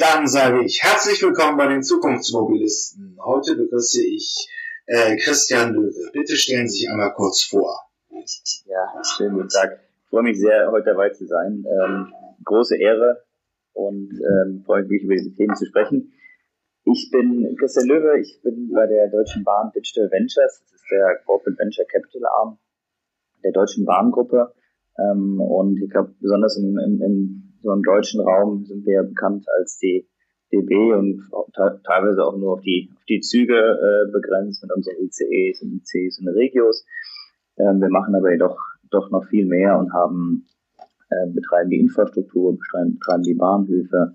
Dann sage ich herzlich willkommen bei den Zukunftsmobilisten. Heute begrüße ich äh, Christian Löwe. Bitte stellen Sie sich einmal kurz vor. Ja, schönen guten Tag. Ich freue mich sehr, heute dabei zu sein. Ähm, große Ehre und ähm, freue mich, über diese Themen zu sprechen. Ich bin Christian Löwe, ich bin bei der Deutschen Bahn Digital Ventures, das ist der Corporate Venture Capital Arm der Deutschen Bahngruppe. Ähm, und ich glaube, besonders im, im, im, so im deutschen Raum sind wir bekannt als die DB und teilweise auch nur auf die, auf die Züge äh, begrenzt mit unseren ICEs und ICs und Regios. Ähm, wir machen aber jedoch doch noch viel mehr und haben äh, betreiben die Infrastruktur, betreiben, betreiben die Bahnhöfe,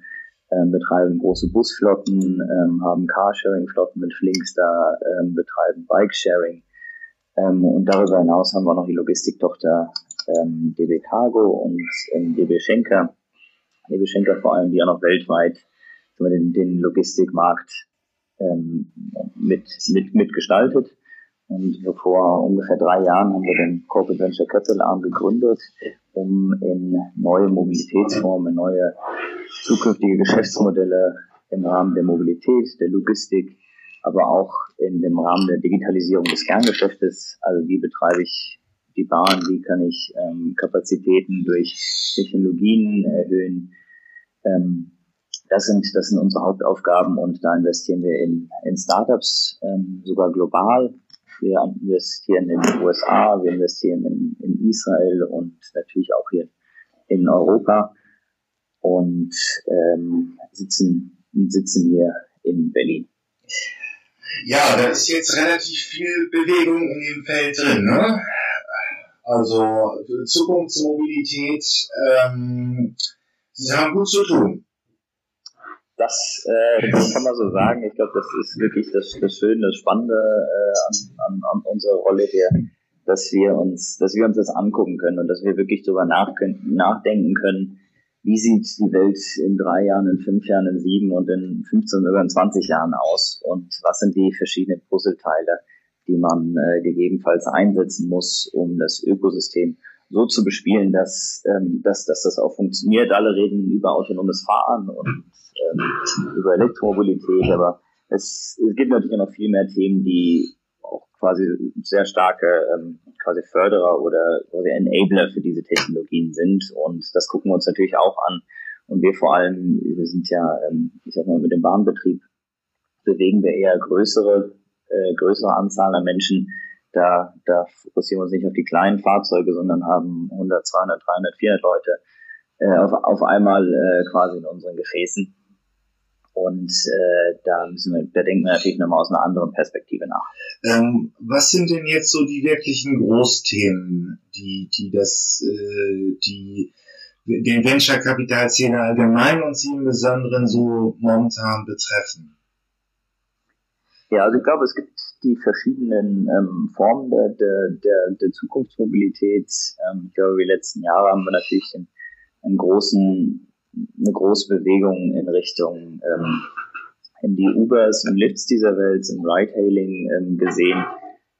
äh, betreiben große Busflotten, äh, haben Carsharing-Flotten mit Flinkstar, äh, betreiben Bikesharing. Ähm, und darüber hinaus haben wir noch die Logistiktochter ähm, DB Cargo und ähm, DB Schenker. DB Schenker vor allem, die auch noch weltweit den, den Logistikmarkt ähm, mit, mit, mitgestaltet. Und vor ungefähr drei Jahren haben wir den Corporate Venture Capital Arm gegründet, um in neue Mobilitätsformen, neue zukünftige Geschäftsmodelle im Rahmen der Mobilität, der Logistik, aber auch in dem Rahmen der Digitalisierung des Kerngeschäftes, also wie betreibe ich die Bahn, wie kann ich ähm, Kapazitäten durch Technologien erhöhen. Ähm, das sind, das sind unsere Hauptaufgaben und da investieren wir in, in Startups, ähm, sogar global. Wir investieren in den USA, wir investieren in, in Israel und natürlich auch hier in Europa und ähm, sitzen, sitzen hier in Berlin. Ja, da ist jetzt relativ viel Bewegung in dem Feld drin. Ne? Also Zukunftsmobilität, ähm, Sie haben gut zu tun. Das, äh, kann man so sagen. Ich glaube, das ist wirklich das, das Schöne, das Spannende äh, an, an, an unserer Rolle hier, dass wir uns, dass wir uns das angucken können und dass wir wirklich darüber nachdenken können, wie sieht die Welt in drei Jahren, in fünf Jahren, in sieben und in 15 oder in 20 Jahren aus und was sind die verschiedenen Puzzleteile, die man äh, gegebenenfalls einsetzen muss, um das Ökosystem so zu bespielen, dass, ähm, dass, dass das auch funktioniert. Alle reden über autonomes Fahren und ähm, über Elektromobilität, aber es, es gibt natürlich noch viel mehr Themen, die auch quasi sehr starke ähm, quasi Förderer oder quasi Enabler für diese Technologien sind. Und das gucken wir uns natürlich auch an. Und wir vor allem, wir sind ja, ähm, ich sag mal, mit dem Bahnbetrieb bewegen wir eher größere, äh, größere Anzahl an Menschen. Da, da fokussieren wir uns nicht auf die kleinen Fahrzeuge, sondern haben 100, 200, 300, 400 Leute äh, auf, auf einmal äh, quasi in unseren Gefäßen. Und äh, da müssen wir, da denken wir natürlich nochmal aus einer anderen Perspektive nach. Ähm, was sind denn jetzt so die wirklichen Großthemen, die, die das, äh, die den Venture Capital Szene allgemein und Sie im Besonderen so momentan betreffen? Ja, also ich glaube, es gibt die verschiedenen ähm, Formen der, der, der, der Zukunftsmobilität. Ähm, ich glaube, die letzten Jahre haben wir natürlich einen, einen großen eine große Bewegung in Richtung ähm, in die Ubers und Lifts dieser Welt, im Ride-Hailing ähm, gesehen,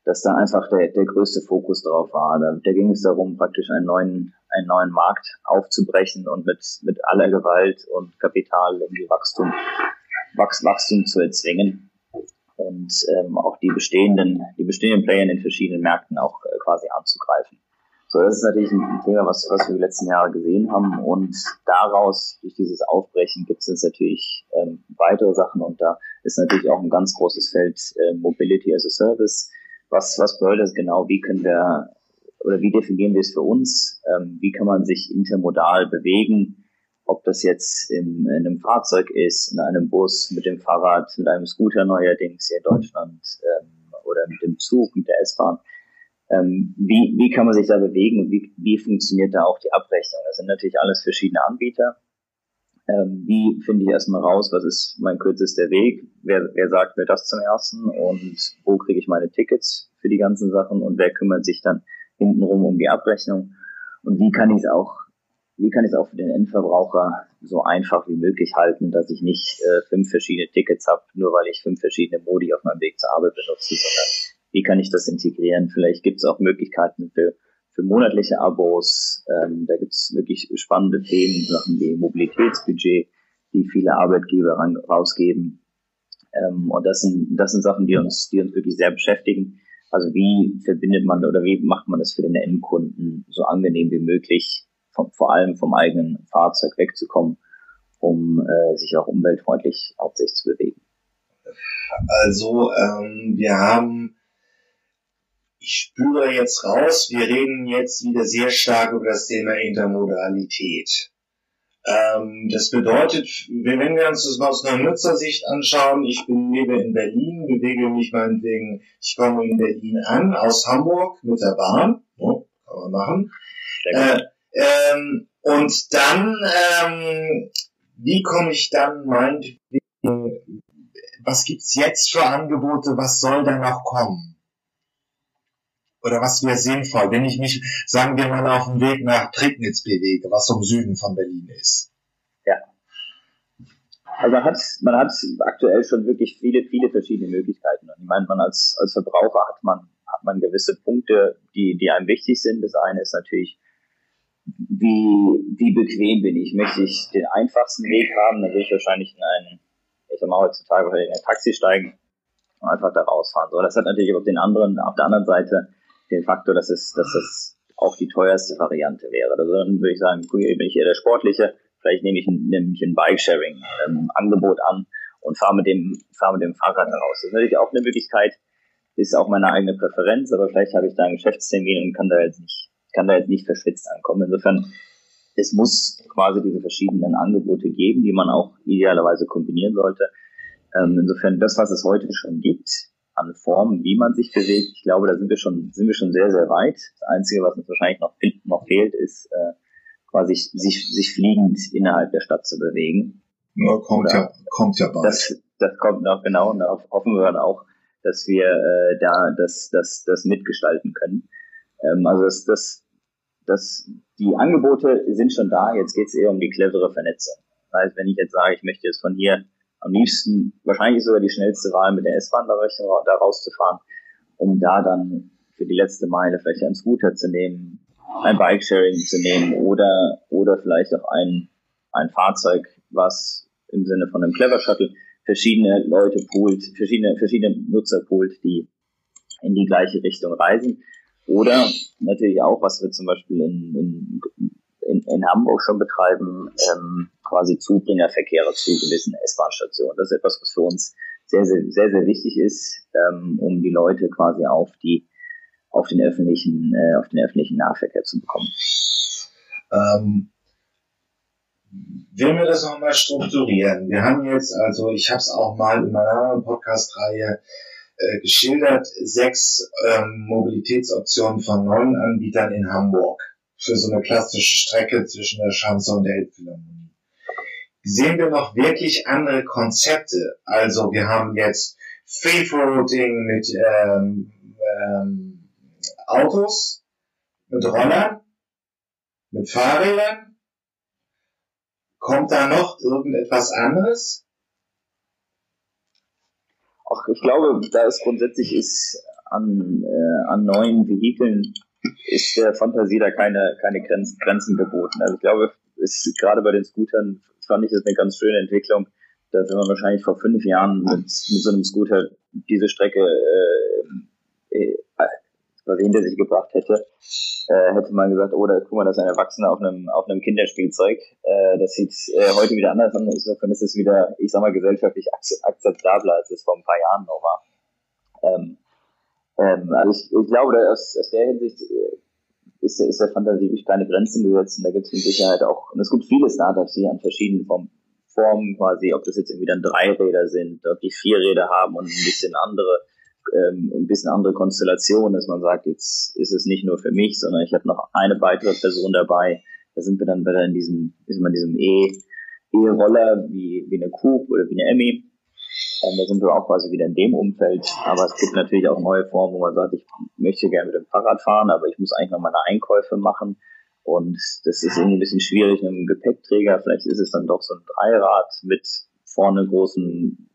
dass da einfach der, der größte Fokus drauf war. Da, da ging es darum, praktisch einen neuen, einen neuen Markt aufzubrechen und mit, mit aller Gewalt und Kapital irgendwie Wachstum, Wachs, Wachstum zu erzwingen und ähm, auch die bestehenden, die bestehenden Player in den verschiedenen Märkten auch äh, quasi anzugreifen. So, das ist natürlich ein Thema, was, was wir die letzten Jahre gesehen haben. Und daraus, durch dieses Aufbrechen, gibt es jetzt natürlich ähm, weitere Sachen. Und da ist natürlich auch ein ganz großes Feld äh, Mobility as a Service. Was, was bedeutet das genau? Wie können wir oder wie definieren wir es für uns? Ähm, wie kann man sich intermodal bewegen? Ob das jetzt im, in einem Fahrzeug ist, in einem Bus, mit dem Fahrrad, mit einem Scooter neuerdings hier in Deutschland ähm, oder mit dem Zug, mit der S-Bahn ähm, wie, wie kann man sich da bewegen und wie, wie funktioniert da auch die Abrechnung? Das sind natürlich alles verschiedene Anbieter. Ähm, wie finde ich erstmal raus, was ist mein kürzester Weg? Wer, wer sagt mir das zum ersten? Und wo kriege ich meine Tickets für die ganzen Sachen? Und wer kümmert sich dann hintenrum um die Abrechnung? Und wie kann ich es auch, wie kann ich es auch für den Endverbraucher so einfach wie möglich halten, dass ich nicht äh, fünf verschiedene Tickets habe, nur weil ich fünf verschiedene Modi auf meinem Weg zur Arbeit benutze, sondern wie kann ich das integrieren? Vielleicht gibt es auch Möglichkeiten für, für monatliche Abos. Ähm, da gibt es wirklich spannende Themen, Sachen wie Mobilitätsbudget, die viele Arbeitgeber ran, rausgeben. Ähm, und das sind, das sind Sachen, die uns, die uns wirklich sehr beschäftigen. Also wie verbindet man oder wie macht man das für den Endkunden so angenehm wie möglich, vom, vor allem vom eigenen Fahrzeug wegzukommen, um äh, sich auch umweltfreundlich hauptsächlich zu bewegen. Also ähm, wir haben, ich spüre jetzt raus, wir reden jetzt wieder sehr stark über das Thema Intermodalität. Ähm, das bedeutet, wenn wir uns das mal aus einer Nutzersicht anschauen, ich bin, lebe in Berlin, bewege mich meinetwegen, ich komme in Berlin an, aus Hamburg mit der Bahn, oh, kann man machen. Äh, ähm, und dann, ähm, wie komme ich dann meinetwegen, was gibt's jetzt für Angebote, was soll da noch kommen? oder was wäre sinnvoll, wenn ich mich, sagen wir mal, auf dem Weg nach Prignitz bewege, was im Süden von Berlin ist? Ja. Also man hat, man hat aktuell schon wirklich viele, viele verschiedene Möglichkeiten. Und ich meine, man als, als Verbraucher hat man, hat man gewisse Punkte, die, die einem wichtig sind. Das eine ist natürlich, wie, wie bequem bin ich? Möchte ich den einfachsten Weg haben, dann will ich wahrscheinlich in einen, ich sag mal heutzutage in ein Taxi steigen und einfach da rausfahren. So, das hat natürlich auf den anderen, auf der anderen Seite den Faktor, dass es, dass es auch die teuerste Variante wäre. Also dann würde ich sagen, bin ich eher der Sportliche, vielleicht nehme ich ein, nehme ich ein Bike-Sharing-Angebot ähm, an und fahre mit dem, fahre mit dem Fahrrad heraus. Das ist natürlich auch eine Möglichkeit, ist auch meine eigene Präferenz, aber vielleicht habe ich da einen Geschäftstermin und kann da jetzt nicht, kann da jetzt nicht verschwitzt ankommen. Insofern, es muss quasi diese verschiedenen Angebote geben, die man auch idealerweise kombinieren sollte. Ähm, insofern, das, was es heute schon gibt, an Formen, wie man sich bewegt. Ich glaube, da sind wir schon, sind wir schon sehr, sehr weit. Das Einzige, was uns wahrscheinlich noch, noch fehlt, ist äh, quasi sich, sich fliegend innerhalb der Stadt zu bewegen. Ja, kommt Oder ja, kommt ja bald. Das, das kommt noch genau und darauf hoffen wir dann auch, dass wir äh, da das, das, das mitgestalten können. Ähm, also das, das, das, die Angebote sind schon da, jetzt geht es eher um die clevere Vernetzung. Das heißt, wenn ich jetzt sage, ich möchte jetzt von hier am liebsten wahrscheinlich sogar die schnellste Wahl mit der S-Bahn da, da rauszufahren, um da dann für die letzte Meile vielleicht einen Scooter zu nehmen, ein Bike-Sharing zu nehmen oder, oder vielleicht auch ein, ein Fahrzeug, was im Sinne von einem Clever Shuttle verschiedene Leute poolt, verschiedene, verschiedene Nutzer poolt, die in die gleiche Richtung reisen. Oder natürlich auch, was wir zum Beispiel in, in in, in Hamburg schon betreiben, ähm, quasi Zubringerverkehre zu gewissen S-Bahn-Stationen. Das ist etwas, was für uns sehr, sehr, sehr, sehr wichtig ist, ähm, um die Leute quasi auf die auf den öffentlichen äh, auf den öffentlichen Nahverkehr zu bekommen. Ähm, wenn wir das nochmal strukturieren, wir haben jetzt also, ich habe es auch mal in meiner anderen Podcast-Reihe äh, geschildert, sechs ähm, Mobilitätsoptionen von neuen Anbietern in Hamburg für so eine klassische Strecke zwischen der Schanze und der Elbphilharmonie. Sehen wir noch wirklich andere Konzepte? Also wir haben jetzt Free Routing mit ähm, ähm, Autos, mit Rollern, mit Fahrrädern. Kommt da noch irgendetwas anderes? Ach, ich glaube, da ist grundsätzlich ist an, äh, an neuen Vehikeln ist der Fantasie da keine, keine Grenzen, Grenzen geboten. Also ich glaube, ist gerade bei den Scootern fand ich das eine ganz schöne Entwicklung, dass man wahrscheinlich vor fünf Jahren mit, mit so einem Scooter diese Strecke äh, äh, quasi hinter sich gebracht hätte, äh, hätte man gesagt, oh, da guck mal, das ist ein Erwachsener auf einem, auf einem Kinderspielzeug. Äh, das sieht äh, heute wieder anders aus. Insofern ist es wieder, ich sag mal, gesellschaftlich akzeptabler, als es vor ein paar Jahren noch war. Ähm, ähm, also ich, ich glaube, aus, aus der Hinsicht äh, ist, ist der Fantasie wirklich keine Grenzen gesetzt und da gibt es mit Sicherheit auch, und es gibt viele Startups, die an verschiedenen Formen, Formen quasi, ob das jetzt irgendwie dann Dreiräder sind, ob die Vierräder haben und ein bisschen andere, ähm, ein bisschen andere Konstellation, dass man sagt, jetzt ist es nicht nur für mich, sondern ich habe noch eine weitere Person dabei. Da sind wir dann wieder in diesem, ist man in diesem E, E-Roller wie, wie eine Coupe oder wie eine Emmy ähm, da sind wir auch quasi wieder in dem Umfeld. Aber es gibt natürlich auch neue Formen, wo man sagt, ich möchte gerne mit dem Fahrrad fahren, aber ich muss eigentlich noch meine Einkäufe machen. Und das ist irgendwie ein bisschen schwierig mit einem Gepäckträger. Vielleicht ist es dann doch so ein Dreirad mit vorne großen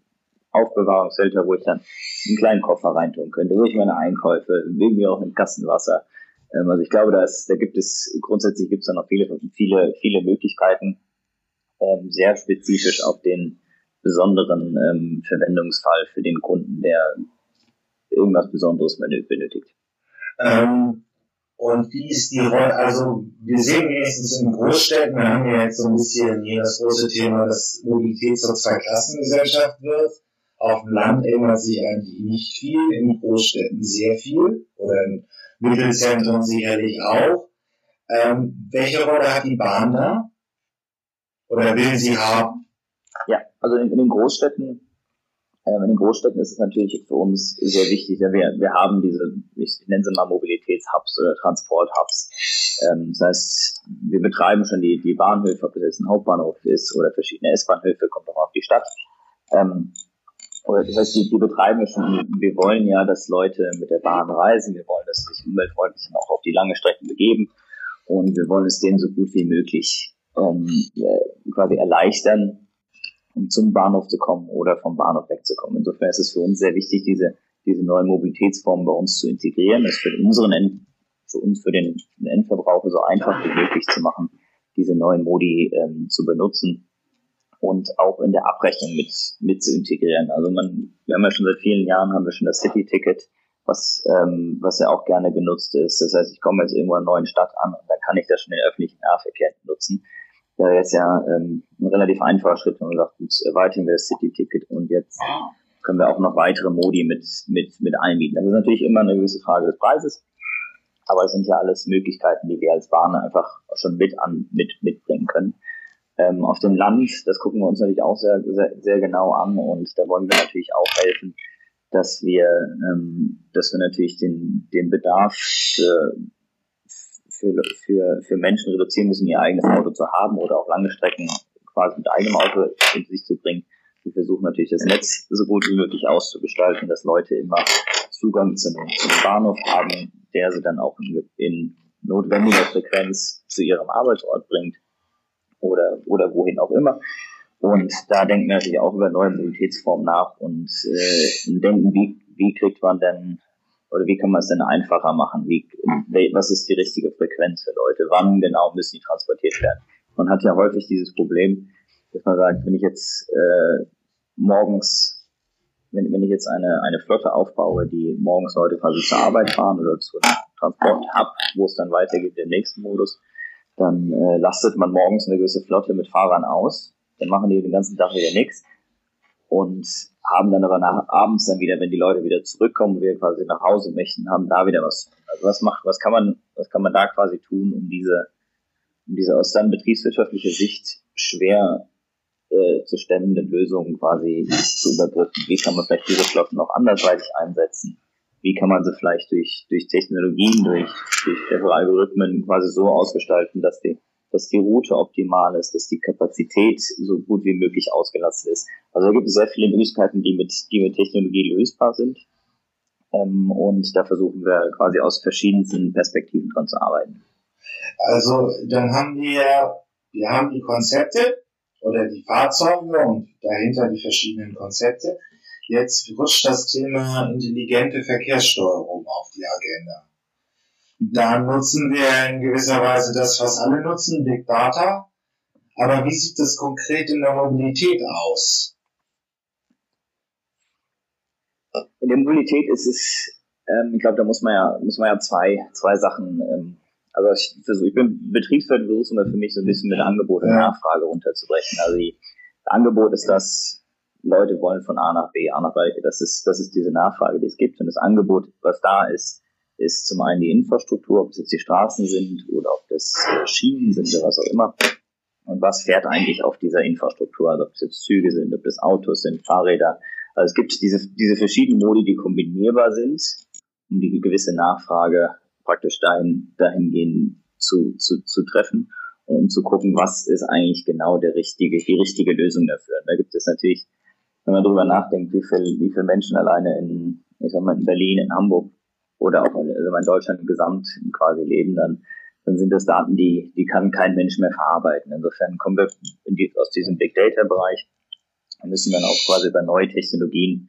Aufbewahrungsfilter, wo ich dann einen kleinen Koffer reintun könnte, wo ich meine Einkäufe, wegen mir auch ein Kassenwasser. Ähm, also ich glaube, da, ist, da gibt es grundsätzlich gibt es da noch viele, viele, viele Möglichkeiten. ähm, sehr spezifisch auf den besonderen ähm, Verwendungsfall für den Kunden, der irgendwas Besonderes benötigt. Ähm, und wie ist die Rolle, also wir sehen wenigstens in Großstädten, wir haben ja jetzt so ein bisschen hier das große Thema, dass Mobilität zur Zweiklassengesellschaft wird. Auf dem Land ändert sich eigentlich nicht viel, in Großstädten sehr viel oder in Mittelzentren sicherlich auch. Ähm, welche Rolle hat die Bahn da? Oder will sie haben? Ja, also in, in den Großstädten ähm, in den Großstädten ist es natürlich für uns sehr wichtig, wir, wir haben diese, ich nenne sie mal Mobilitätshubs oder Transporthubs. Ähm, das heißt, wir betreiben schon die, die Bahnhöfe, ob das jetzt ein Hauptbahnhof ist oder verschiedene S-Bahnhöfe, kommt auch auf die Stadt. Oder das heißt, die betreiben wir schon. Wir wollen ja, dass Leute mit der Bahn reisen. Wir wollen, dass sie sich umweltfreundlich dann auch auf die lange Strecken begeben. Und wir wollen es denen so gut wie möglich ähm, äh, quasi erleichtern, um zum Bahnhof zu kommen oder vom Bahnhof wegzukommen. Insofern ist es für uns sehr wichtig, diese, diese neuen Mobilitätsformen bei uns zu integrieren, es für unseren End, für uns, für den Endverbraucher so einfach wie möglich zu machen, diese neuen Modi ähm, zu benutzen und auch in der Abrechnung mit, mit zu integrieren. Also man, wir haben ja schon seit vielen Jahren haben wir schon das City-Ticket, was, ähm, was ja auch gerne genutzt ist. Das heißt, ich komme jetzt irgendwo in einer neuen Stadt an und dann kann ich da schon den öffentlichen Nahverkehr nutzen wäre jetzt ja ähm, ein relativ einfacher Schritt, wenn man sagt, jetzt erweitern wir das City-Ticket und jetzt können wir auch noch weitere Modi mit, mit, mit einbieten. Das ist natürlich immer eine gewisse Frage des Preises, aber es sind ja alles Möglichkeiten, die wir als Bahn einfach schon mit an, mit, mitbringen können. Ähm, auf dem Land, das gucken wir uns natürlich auch sehr, sehr, sehr genau an und da wollen wir natürlich auch helfen, dass wir, ähm, dass wir natürlich den, den Bedarf für für, für, Menschen reduzieren müssen, ihr eigenes Auto zu haben oder auch lange Strecken quasi mit eigenem Auto in sich zu bringen. Wir versuchen natürlich das Netz so gut wie möglich auszugestalten, dass Leute immer Zugang zu einem, zu einem Bahnhof haben, der sie dann auch in, in notwendiger Frequenz zu ihrem Arbeitsort bringt oder, oder wohin auch immer. Und da denken wir natürlich auch über neue Mobilitätsformen nach und, äh, und denken, wie, wie kriegt man denn oder wie kann man es denn einfacher machen? Wie, was ist die richtige Frequenz für Leute? Wann genau müssen die transportiert werden? Man hat ja häufig dieses Problem, dass man sagt, wenn ich jetzt äh, morgens, wenn, wenn ich jetzt eine, eine Flotte aufbaue, die morgens Leute quasi zur Arbeit fahren oder zu einem Transport-Hub, wo es dann weitergeht im nächsten Modus, dann äh, lastet man morgens eine gewisse Flotte mit Fahrern aus, dann machen die den ganzen Tag wieder nichts und haben dann aber nach abends dann wieder, wenn die Leute wieder zurückkommen, wir quasi nach Hause möchten, haben da wieder was. Also was macht, was kann man, was kann man da quasi tun, um diese, um diese aus dann betriebswirtschaftlicher Sicht schwer äh, zu stemmenden Lösungen quasi zu überbrücken? Wie kann man vielleicht diese Flotten noch andersweitig einsetzen? Wie kann man sie vielleicht durch, durch Technologien, durch, durch Algorithmen quasi so ausgestalten, dass die dass die Route optimal ist, dass die Kapazität so gut wie möglich ausgelastet ist. Also da gibt es sehr viele Möglichkeiten, die mit, die mit Technologie lösbar sind. Ähm, und da versuchen wir quasi aus verschiedensten Perspektiven dran zu arbeiten. Also dann haben wir, wir haben die Konzepte oder die Fahrzeuge und dahinter die verschiedenen Konzepte. Jetzt rutscht das Thema intelligente Verkehrssteuerung auf die Agenda. Da nutzen wir in gewisser Weise das, was alle nutzen, Big Data. Aber wie sieht das konkret in der Mobilität aus? In der Mobilität ist es, ähm, ich glaube, da muss man ja, muss man ja zwei, zwei Sachen, ähm, also ich versuche, ich bin Betriebswirt, versuche immer für mich so ein bisschen mit Angebot und Nachfrage runterzubrechen. Also die, das Angebot ist das, Leute wollen von A nach B, A nach B, das ist, das ist diese Nachfrage, die es gibt. Und das Angebot, was da ist, ist zum einen die Infrastruktur, ob es jetzt die Straßen sind oder ob das äh, Schienen sind oder was auch immer. Und was fährt eigentlich auf dieser Infrastruktur? Also ob es jetzt Züge sind, ob das Autos sind, Fahrräder. Also es gibt diese, diese verschiedenen Modi, die kombinierbar sind, um die gewisse Nachfrage praktisch dahin, dahingehend zu, zu, zu treffen und um zu gucken, was ist eigentlich genau der richtige, die richtige Lösung dafür. Und da gibt es natürlich, wenn man darüber nachdenkt, wie viel, wie viele Menschen alleine in, ich sag mal, in Berlin, in Hamburg oder auch also in Deutschland gesamt quasi leben, dann, dann sind das Daten, die, die kann kein Mensch mehr verarbeiten. Insofern kommen wir die, aus diesem Big Data Bereich und müssen dann auch quasi bei neue Technologien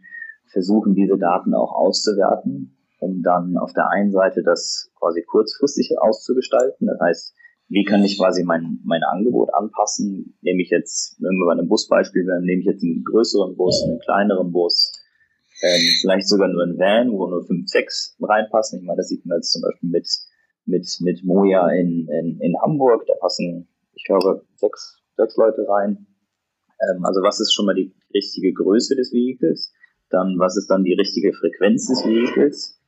versuchen, diese Daten auch auszuwerten, um dann auf der einen Seite das quasi kurzfristig auszugestalten. Das heißt, wie kann ich quasi mein, mein Angebot anpassen? Nehme ich jetzt, wenn wir bei einem Busbeispiel werden, nehme ich jetzt einen größeren Bus, einen kleineren Bus, ähm, vielleicht sogar nur ein Van, wo nur fünf, sechs reinpassen. Ich meine, das sieht man jetzt zum Beispiel mit, mit, mit Moja in, in, in Hamburg, da passen, ich glaube, sechs, sechs Leute rein. Ähm, also was ist schon mal die richtige Größe des Vehikels? Dann, was ist dann die richtige Frequenz des Vehikels?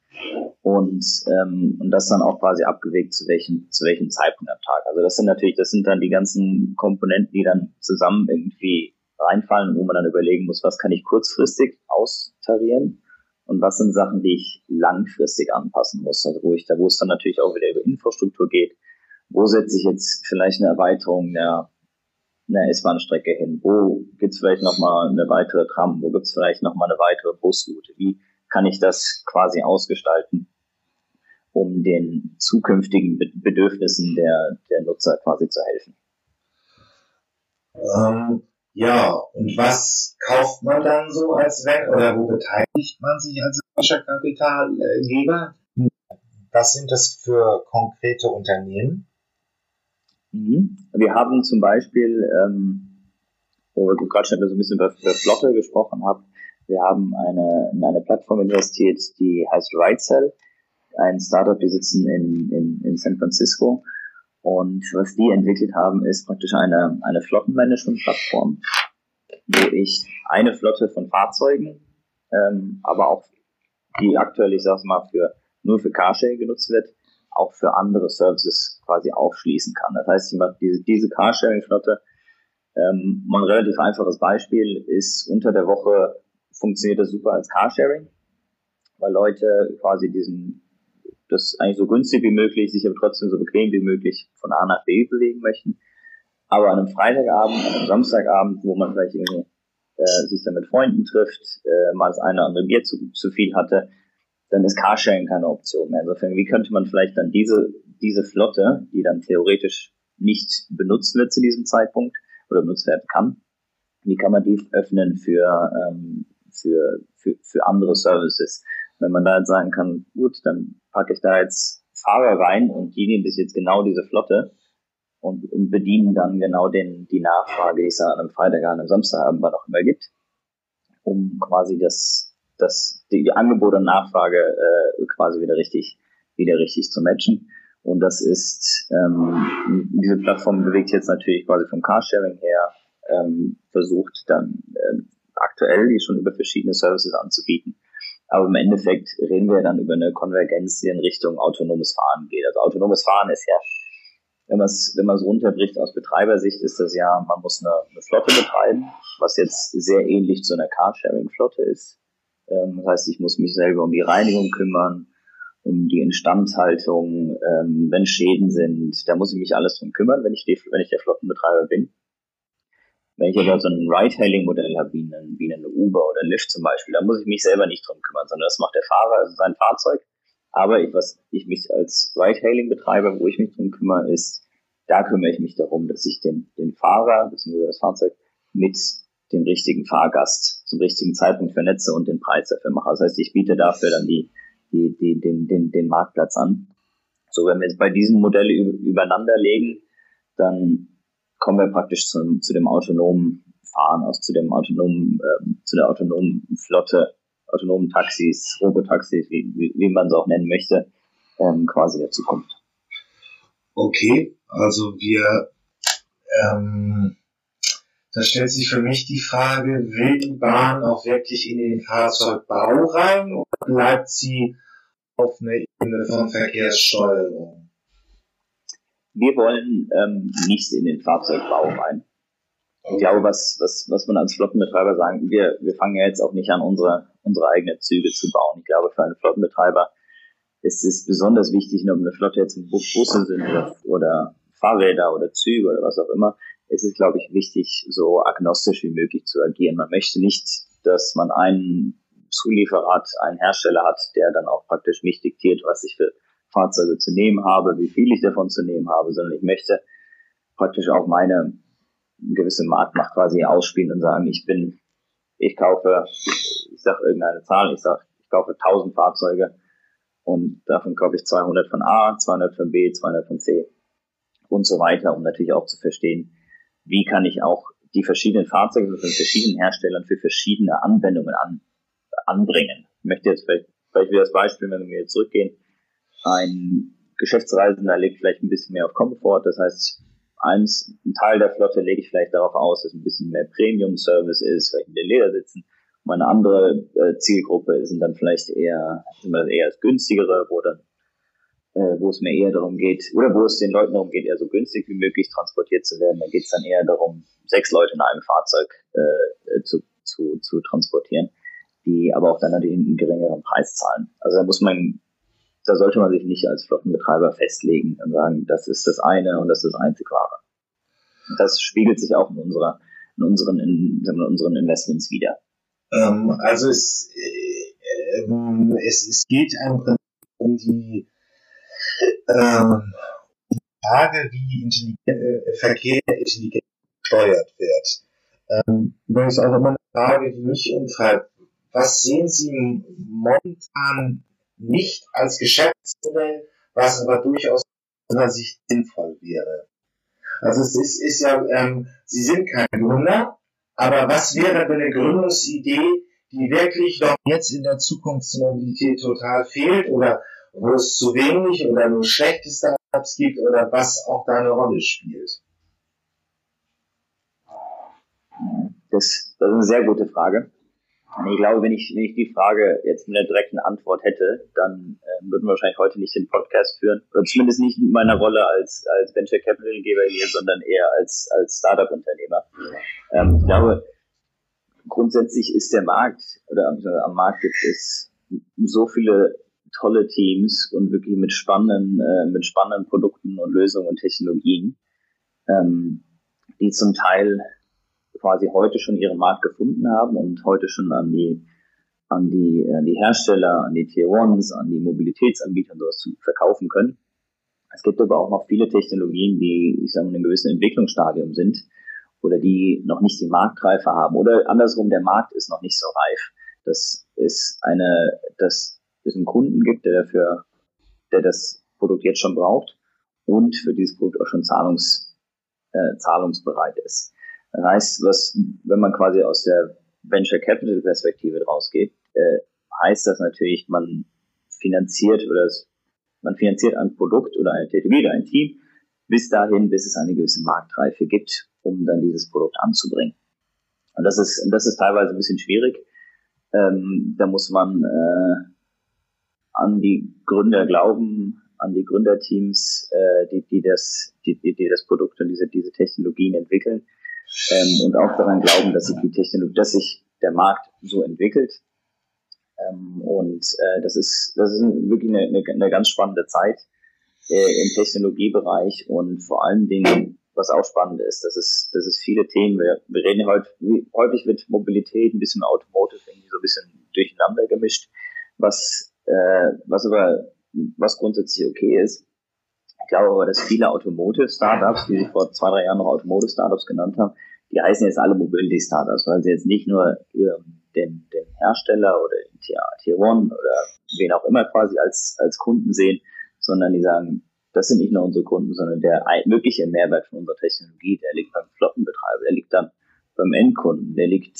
Und, ähm, und das dann auch quasi abgewegt zu welchem, zu welchem Zeitpunkt am Tag. Also das sind natürlich, das sind dann die ganzen Komponenten, die dann zusammen irgendwie reinfallen, wo man dann überlegen muss, was kann ich kurzfristig austarieren und was sind Sachen, die ich langfristig anpassen muss. Also wo ich da, wo es dann natürlich auch wieder über Infrastruktur geht. Wo setze ich jetzt vielleicht eine Erweiterung der, einer S-Bahn-Strecke hin? Wo gibt es vielleicht nochmal eine weitere Tram? Wo gibt es vielleicht nochmal eine weitere Busroute? Wie kann ich das quasi ausgestalten, um den zukünftigen Bedürfnissen der, der Nutzer quasi zu helfen? Ähm, ja, und was kauft man dann so als Wenn oder wo beteiligt man sich als Venture-Kapitalgeber? Was sind das für konkrete Unternehmen? Mhm. Wir haben zum Beispiel, ähm, wo wir gerade schon so ein bisschen über, über Flotte gesprochen haben, wir haben eine, in eine Plattform investiert, die heißt RideCell, ein Startup, die sitzen in, in, in San Francisco und was die entwickelt haben, ist praktisch eine, eine Flottenmanagement-Plattform, wo ich eine Flotte von Fahrzeugen, ähm, aber auch die aktuell, ich sag's mal, für, nur für Carsharing genutzt wird, auch für andere Services quasi aufschließen kann. Das heißt, diese, diese Carsharing-Flotte, ähm, ein relativ einfaches Beispiel ist, unter der Woche funktioniert das super als Carsharing, weil Leute quasi diesen das eigentlich so günstig wie möglich, sich aber trotzdem so bequem wie möglich von A nach B bewegen möchten. Aber an einem Freitagabend, an einem Samstagabend, wo man vielleicht irgendwie äh, sich dann mit Freunden trifft, äh, mal das eine oder andere Bier zu, zu viel hatte, dann ist Carsharing keine Option mehr. Insofern, wie könnte man vielleicht dann diese, diese Flotte, die dann theoretisch nicht benutzt wird zu diesem Zeitpunkt oder benutzt werden kann, wie kann man die öffnen für, ähm, für, für, für andere Services? Wenn man da jetzt sagen kann, gut, dann packe ich da jetzt Fahrer rein und die nehmen sich jetzt genau diese Flotte und, und bedienen dann genau den, die Nachfrage, die es an einem Freitag, an einem Samstagabend wann auch immer gibt, um quasi das, das, die Angebot und Nachfrage äh, quasi wieder richtig, wieder richtig zu matchen. Und das ist, ähm, diese Plattform bewegt jetzt natürlich quasi vom Carsharing her, ähm, versucht dann ähm, aktuell die schon über verschiedene Services anzubieten aber im Endeffekt reden wir dann über eine Konvergenz, die in Richtung autonomes Fahren geht. Also autonomes Fahren ist ja, wenn man es wenn runterbricht aus Betreibersicht, ist das ja, man muss eine, eine Flotte betreiben, was jetzt sehr ähnlich zu einer Carsharing-Flotte ist. Ähm, das heißt, ich muss mich selber um die Reinigung kümmern, um die Instandhaltung, ähm, wenn Schäden sind, da muss ich mich alles drum kümmern, wenn ich, die, wenn ich der Flottenbetreiber bin. Wenn ich aber so ein Ride-Hailing-Modell habe, wie ein, wie ein Uber oder Lyft zum Beispiel, dann muss ich mich selber nicht drum kümmern, sondern das macht der Fahrer, also sein Fahrzeug. Aber ich, was ich mich als Ride-Hailing-Betreiber, wo ich mich drum kümmere, ist, da kümmere ich mich darum, dass ich den, den Fahrer bzw. das Fahrzeug mit dem richtigen Fahrgast zum richtigen Zeitpunkt vernetze und den Preis dafür mache. Das heißt, ich biete dafür dann die, die, die, den, den, den Marktplatz an. So, wenn wir jetzt bei diesem Modell übereinander legen, dann kommen wir praktisch zu, zu dem autonomen Fahren, also zu dem autonomen, äh, zu der autonomen Flotte, autonomen Taxis, Robotaxis, wie, wie, wie man es auch nennen möchte, ähm, quasi der Zukunft. Okay, also wir, ähm, da stellt sich für mich die Frage, will die Bahn auch wirklich in den Fahrzeugbau rein oder bleibt sie auf einer Ebene von Verkehrssteuerung? Wir wollen ähm, nicht in den Fahrzeugbau rein. Ich glaube, was, was, was man als Flottenbetreiber sagen, wir, wir fangen ja jetzt auch nicht an, unsere, unsere eigenen Züge zu bauen. Ich glaube, für einen Flottenbetreiber ist es besonders wichtig, ob eine Flotte jetzt Busse sind oder, oder Fahrräder oder Züge oder was auch immer, ist es, glaube ich, wichtig, so agnostisch wie möglich zu agieren. Man möchte nicht, dass man einen Zulieferer hat, einen Hersteller hat, der dann auch praktisch nicht diktiert, was ich für Fahrzeuge zu nehmen habe, wie viel ich davon zu nehmen habe, sondern ich möchte praktisch auch meine gewisse Marktmacht quasi ausspielen und sagen, ich bin, ich kaufe, ich sage irgendeine Zahl, ich sage, ich kaufe 1000 Fahrzeuge und davon kaufe ich 200 von A, 200 von B, 200 von C. und so weiter, um natürlich auch zu verstehen, wie kann ich auch die verschiedenen Fahrzeuge von verschiedenen Herstellern für verschiedene Anwendungen an, anbringen. Ich möchte jetzt vielleicht, vielleicht wieder das Beispiel, wenn wir jetzt zurückgehen, ein Geschäftsreisender legt vielleicht ein bisschen mehr auf Komfort, das heißt, eins, ein Teil der Flotte lege ich vielleicht darauf aus, dass ein bisschen mehr Premium-Service ist, vielleicht in den Ledersitzen. Meine andere äh, Zielgruppe sind dann vielleicht eher, eher das günstigere, wo dann äh, wo es mir eher darum geht, oder wo es den Leuten darum geht, eher so günstig wie möglich transportiert zu werden. Da geht es dann eher darum, sechs Leute in einem Fahrzeug äh, zu, zu, zu transportieren, die aber auch dann natürlich einen geringeren Preis zahlen. Also da muss man, da sollte man sich nicht als Flottenbetreiber festlegen und sagen, das ist das eine und das ist das einzig wahre. Das spiegelt sich auch in unserer, in unseren, in, in unseren Investments wieder. Ähm, also es, äh, es, es geht einfach um die ähm, Frage, wie intelligent, äh, Verkehr intelligent gesteuert wird. Ähm, übrigens auch immer eine Frage, die mich umtreibt. Was sehen Sie momentan nicht als Geschäftsmodell, was aber durchaus aus meiner Sicht sinnvoll wäre? Also es ist, ist ja, ähm, Sie sind kein Gründer, aber was wäre denn eine Gründungsidee, die wirklich doch jetzt in der Zukunftsmobilität total fehlt oder wo es zu wenig oder nur schlechte Startups gibt oder was auch da eine Rolle spielt? Das, das ist eine sehr gute Frage. Ich glaube, wenn ich, wenn ich die Frage jetzt mit einer direkten Antwort hätte, dann äh, würden wir wahrscheinlich heute nicht den Podcast führen. Oder zumindest nicht in meiner Rolle als, als Venture Capital Geber hier, sondern eher als, als Startup-Unternehmer. Ähm, ich glaube, grundsätzlich ist der Markt, oder am Markt gibt es so viele tolle Teams und wirklich mit spannenden, äh, mit spannenden Produkten und Lösungen und Technologien, ähm, die zum Teil quasi heute schon ihren Markt gefunden haben und heute schon an die an die, an die Hersteller, an die Tier Ones, an die Mobilitätsanbieter und sowas verkaufen können. Es gibt aber auch noch viele Technologien, die, ich sage mal, in einem gewissen Entwicklungsstadium sind oder die noch nicht die Marktreife haben oder andersrum, der Markt ist noch nicht so reif. Das ist eine, das es einen Kunden gibt, der dafür, der das Produkt jetzt schon braucht und für dieses Produkt auch schon zahlungs, äh, zahlungsbereit ist. Das heißt, was, wenn man quasi aus der Venture Capital Perspektive rausgeht, äh, heißt das natürlich, man finanziert oder es, man finanziert ein Produkt oder eine Technologie oder ein Team bis dahin, bis es eine gewisse Marktreife gibt, um dann dieses Produkt anzubringen. Und das ist, das ist teilweise ein bisschen schwierig. Ähm, da muss man äh, an die Gründer glauben, an die Gründerteams, äh, die, die, das, die, die das Produkt und diese, diese Technologien entwickeln ähm, und auch daran glauben, dass sich die Technologie, dass sich der Markt so entwickelt. Ähm, und äh, das ist das ist wirklich eine, eine, eine ganz spannende Zeit äh, im Technologiebereich und vor allen Dingen, was auch spannend ist, dass es, dass es viele Themen, wir, wir reden heute, häufig wird Mobilität ein bisschen Automotive irgendwie so ein bisschen durcheinander gemischt, was äh, was aber, was grundsätzlich okay ist. Ich glaube aber, dass viele Automotive-Startups, die sich vor zwei, drei Jahren noch Automotive-Startups genannt haben, die heißen jetzt alle Mobility-Startups, weil sie jetzt nicht nur den, den Hersteller oder den Tier, Tier One oder wen auch immer quasi als, als Kunden sehen, sondern die sagen, das sind nicht nur unsere Kunden, sondern der wirkliche Mehrwert von unserer Technologie, der liegt beim Flottenbetreiber, der liegt dann beim Endkunden, der liegt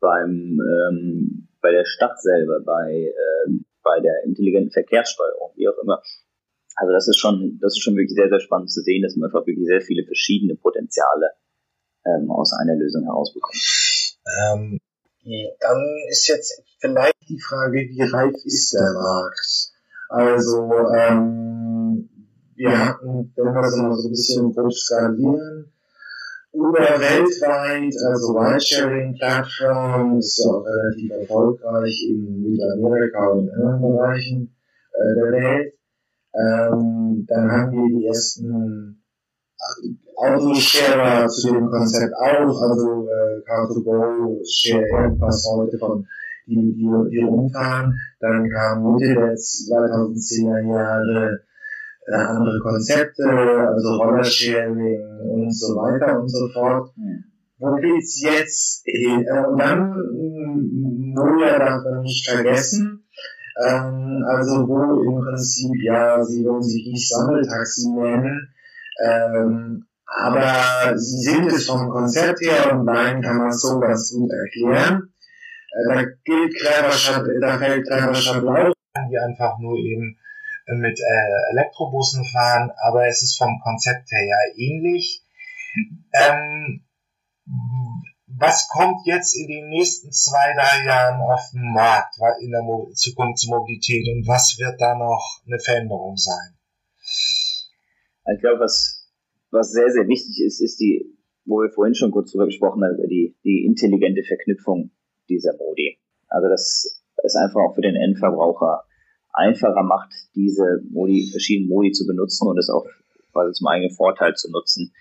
beim ähm, bei der Stadt selber, bei ähm, bei der intelligenten Verkehrssteuerung, wie auch immer. Also das ist schon, das ist schon wirklich sehr, sehr spannend zu sehen, dass man einfach wirklich sehr viele verschiedene Potenziale ähm, aus einer Lösung herausbekommt. Ähm, dann ist jetzt vielleicht die Frage, wie reif ist der Markt? Also ähm, wir hatten, wenn wir das mal so ein bisschen grob skalieren, oder weltweit, also Ridesharing-Plattform ist ja auch relativ erfolgreich in Mittelamerika und in anderen Bereichen äh, der Welt. Ähm, dann haben wir die ersten Autosharer zu dem Konzept auch, also äh, Car2Go, Share irgendwas heute von die, die, die rumfahren. Dann kam Mitte der 2010er Jahre äh, andere Konzepte, also Rollersharing und so weiter und so fort. Wo geht's jetzt hin? Äh, und dann, Moja darf man nicht vergessen, ähm, also wo im Prinzip, ja, sie wollen sich nicht Sammeltaxi nennen, Ähm, aber sie sind es vom Konzept her und nein, kann man so ganz gut erklären. Äh, da gilt Kleiberschaft, da fällt Kleiberschaft Blau, die einfach nur eben äh, mit äh, Elektrobussen fahren, aber es ist vom Konzept her ja ähnlich. Ähm, was kommt jetzt in den nächsten zwei, drei Jahren auf den Markt in der Mo Zukunftsmobilität und was wird da noch eine Veränderung sein? Ich glaube, was, was sehr, sehr wichtig ist, ist die, wo wir vorhin schon kurz drüber gesprochen haben, die, die intelligente Verknüpfung dieser Modi. Also das ist einfach auch für den Endverbraucher einfacher macht, diese Modi, verschiedenen Modi zu benutzen und es auch quasi zum eigenen Vorteil zu nutzen.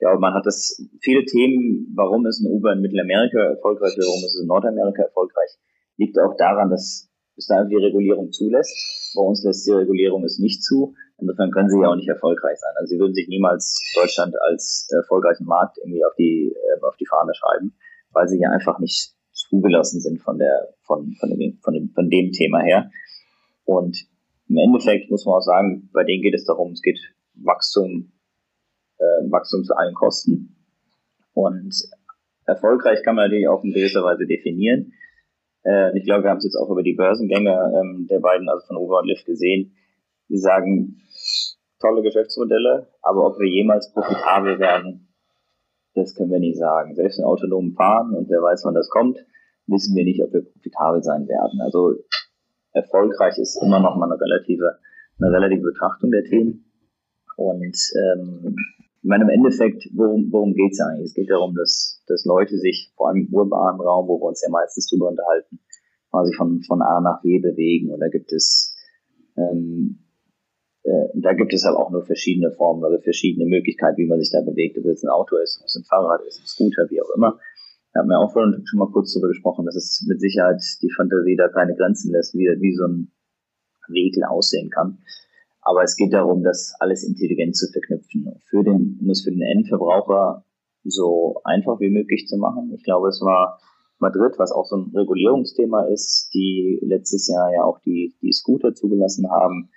Ja, man hat das viele Themen, warum ist ein Uber in Mittelamerika erfolgreich, warum ist es in Nordamerika erfolgreich, liegt auch daran, dass es da die Regulierung zulässt. Bei uns lässt die Regulierung es nicht zu. Insofern können sie ja auch nicht erfolgreich sein. Also sie würden sich niemals Deutschland als erfolgreichen Markt irgendwie auf die, äh, auf die Fahne schreiben, weil sie ja einfach nicht zugelassen sind von der, von, von dem, von dem, von dem Thema her. Und im Endeffekt muss man auch sagen, bei denen geht es darum, es geht Wachstum, äh, Wachstum zu allen Kosten. Und erfolgreich kann man natürlich auch in gewisser Weise definieren. Äh, ich glaube, wir haben es jetzt auch über die Börsengänge ähm, der beiden, also von Uber und Lyft gesehen. Sie sagen, tolle Geschäftsmodelle, aber ob wir jemals profitabel werden, das können wir nicht sagen. Selbst in autonomen Fahren, und wer weiß, wann das kommt, wissen wir nicht, ob wir profitabel sein werden. Also erfolgreich ist immer noch mal eine relative, eine relative Betrachtung der Themen. Und ähm, ich meine, im Endeffekt, worum, worum geht es eigentlich? Es geht darum, dass, dass Leute sich, vor allem im urbanen Raum, wo wir uns ja meistens drüber unterhalten, quasi von, von A nach B bewegen. Und da gibt es ähm, äh, da gibt es aber auch nur verschiedene Formen, also verschiedene Möglichkeiten, wie man sich da bewegt, ob es ein Auto ist, ob es ein Fahrrad ist, ein Scooter, wie auch immer. Da haben wir auch vorhin schon mal kurz darüber gesprochen, dass es mit Sicherheit die Fantasie da keine Grenzen lässt, wie, wie so ein Vehikel aussehen kann. Aber es geht darum, das alles intelligent zu verknüpfen. Für den, um es für den Endverbraucher so einfach wie möglich zu machen. Ich glaube, es war Madrid, was auch so ein Regulierungsthema ist, die letztes Jahr ja auch die, die Scooter zugelassen haben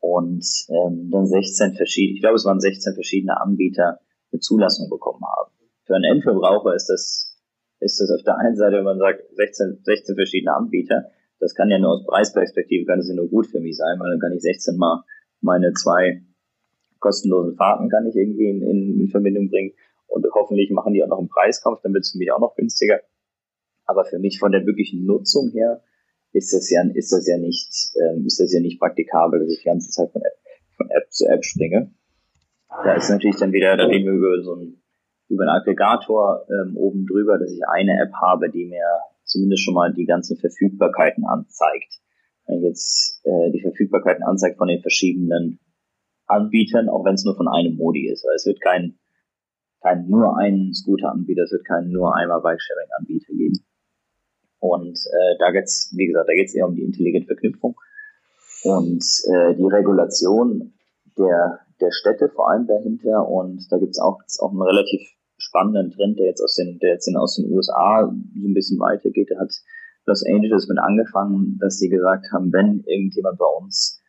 und ähm, dann 16 verschiedene, ich glaube, es waren 16 verschiedene Anbieter eine Zulassung bekommen haben. Für einen Endverbraucher ist das ist das auf der einen Seite, wenn man sagt, 16, 16 verschiedene Anbieter, das kann ja nur aus Preisperspektive, kann es ja nur gut für mich sein, weil dann kann ich 16 mal meine zwei kostenlosen Fahrten kann ich irgendwie in, in, in Verbindung bringen und hoffentlich machen die auch noch einen Preiskampf, dann wird es für mich auch noch günstiger. Aber für mich von der wirklichen Nutzung her ist das ja, ist das ja nicht, ähm, ist das ja nicht praktikabel, dass ich die ganze Zeit von App, von App zu App springe. Da ist natürlich dann wieder, da reden wir über so ein über einen Aggregator ähm, oben drüber, dass ich eine App habe, die mir zumindest schon mal die ganzen Verfügbarkeiten anzeigt. Wenn ich jetzt äh, die Verfügbarkeiten anzeigt von den verschiedenen Anbietern, auch wenn es nur von einem Modi ist. Weil es wird kein, kein nur einen Scooter-Anbieter, es wird keinen nur einmal Bike-Sharing-Anbieter geben. Und äh, da geht's, wie gesagt, da geht's eher um die intelligente Verknüpfung und äh, die Regulation der der Städte vor allem dahinter und da gibt's auch, auch einen relativ spannenden Trend, der jetzt aus den, der jetzt aus den USA so ein bisschen weitergeht. Da hat Los Angeles mit angefangen, dass sie gesagt haben, wenn irgendjemand bei uns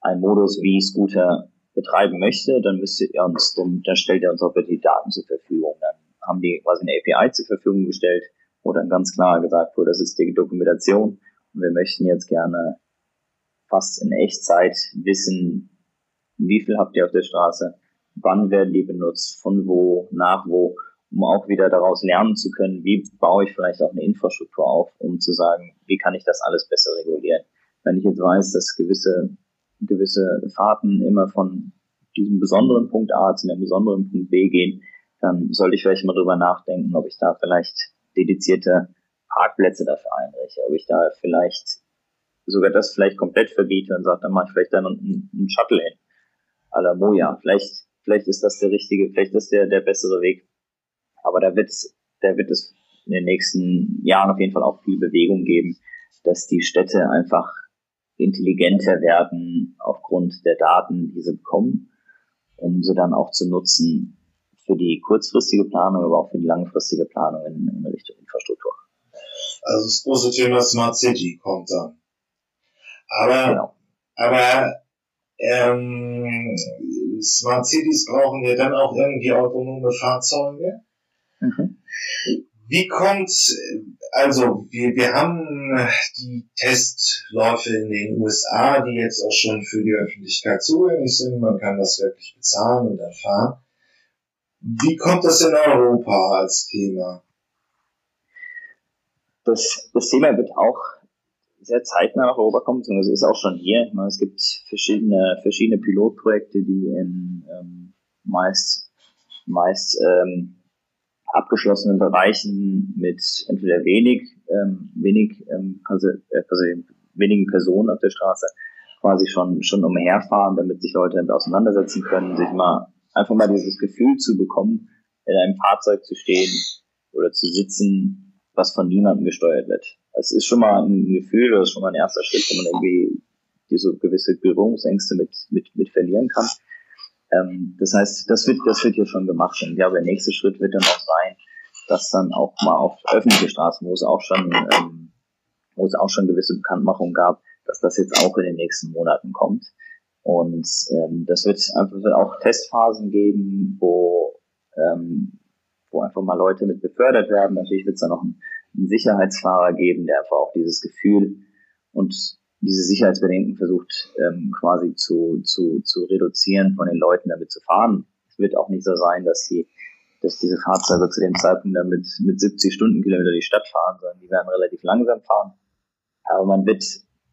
einen Modus wie Scooter betreiben möchte, dann müsste er uns, dann, dann stellt er uns auch die Daten zur Verfügung. Dann haben die quasi eine API zur Verfügung gestellt, wo dann ganz klar gesagt wurde, das ist die Dokumentation. Und wir möchten jetzt gerne fast in Echtzeit wissen, wie viel habt ihr auf der Straße, wann werden die benutzt, von wo, nach wo, um auch wieder daraus lernen zu können, wie baue ich vielleicht auch eine Infrastruktur auf, um zu sagen, wie kann ich das alles besser regulieren. Wenn ich jetzt weiß, dass gewisse, gewisse Fahrten immer von diesem besonderen Punkt A zu einem besonderen Punkt B gehen, dann sollte ich vielleicht mal drüber nachdenken, ob ich da vielleicht dedizierte Parkplätze dafür einrichte, ob ich da vielleicht sogar das vielleicht komplett verbiete und sage, dann mache ich vielleicht dann einen, einen Shuttle hin à la. Vielleicht, vielleicht ist das der richtige, vielleicht ist der, der bessere Weg. Aber da wird, da wird es in den nächsten Jahren auf jeden Fall auch viel Bewegung geben, dass die Städte einfach intelligenter werden aufgrund der Daten, die sie bekommen, um sie dann auch zu nutzen für die kurzfristige Planung, aber auch für die langfristige Planung in, in Richtung Infrastruktur. Also das große Thema Smart City kommt dann. Aber, genau. aber ähm, Smart Cities brauchen wir dann auch irgendwie autonome Fahrzeuge. Mhm. Wie kommt, also wir, wir haben die Testläufe in den USA, die jetzt auch schon für die Öffentlichkeit zugänglich sind. Man kann das wirklich bezahlen und erfahren. Wie kommt das in Europa als Thema? Das, das Thema wird auch sehr zeitnah nach Europa kommen, beziehungsweise ist auch schon hier. Meine, es gibt verschiedene, verschiedene Pilotprojekte, die in ähm, meist, meist ähm, abgeschlossenen Bereichen mit entweder wenig, ähm, wenig, ähm, also, also wenigen Personen auf der Straße quasi schon, schon umherfahren, damit sich Leute damit auseinandersetzen können, sich mal einfach mal dieses Gefühl zu bekommen, in einem Fahrzeug zu stehen oder zu sitzen, was von niemandem gesteuert wird. Es ist schon mal ein Gefühl, das ist schon mal ein erster Schritt, wo man irgendwie diese gewisse Berührungsängste mit, mit, mit verlieren kann. Ähm, das heißt, das wird, das wird hier schon gemacht. Und glaube, der nächste Schritt wird dann auch sein, dass dann auch mal auf öffentliche Straßen, wo es auch schon, ähm, wo es auch schon gewisse Bekanntmachungen gab, dass das jetzt auch in den nächsten Monaten kommt. Und ähm, das wird einfach wird auch Testphasen geben, wo, ähm, wo einfach mal Leute mit befördert werden. Natürlich wird es dann noch einen, einen Sicherheitsfahrer geben, der einfach auch dieses Gefühl und diese Sicherheitsbedenken versucht ähm, quasi zu, zu, zu reduzieren, von den Leuten damit zu fahren. Es wird auch nicht so sein, dass die, dass diese Fahrzeuge zu dem Zeitpunkt damit mit 70 Stundenkilometer die Stadt fahren, sondern die werden relativ langsam fahren. Aber man wird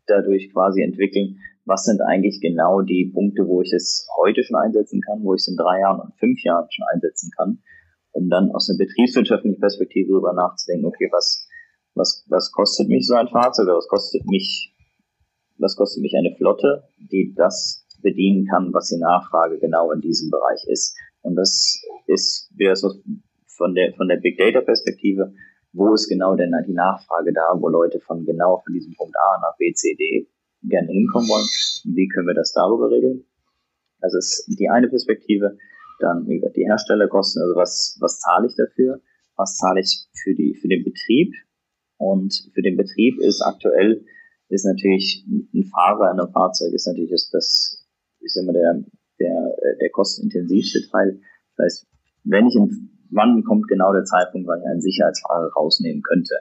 dadurch quasi entwickeln, was sind eigentlich genau die Punkte, wo ich es heute schon einsetzen kann, wo ich es in drei Jahren und fünf Jahren schon einsetzen kann, um dann aus einer betriebswirtschaftlichen Perspektive darüber nachzudenken, okay, was, was, was kostet mich so ein Fahrzeug, oder was kostet mich was kostet mich eine Flotte, die das bedienen kann, was die Nachfrage genau in diesem Bereich ist. Und das ist wieder so von der, von der Big Data Perspektive, wo ist genau denn die Nachfrage da, wo Leute von genau von diesem Punkt A nach B, C, D gerne hinkommen wollen. Wie können wir das darüber regeln? Das ist die eine Perspektive. Dann wie gesagt, die Herstellerkosten, also was, was zahle ich dafür? Was zahle ich für, die, für den Betrieb? Und für den Betrieb ist aktuell ist natürlich ein Fahrer in einem Fahrzeug ist natürlich das, das ist immer der, der, der kostenintensivste Teil. Das heißt, wenn ich in, wann kommt genau der Zeitpunkt, wann ich einen Sicherheitsfahrer rausnehmen könnte?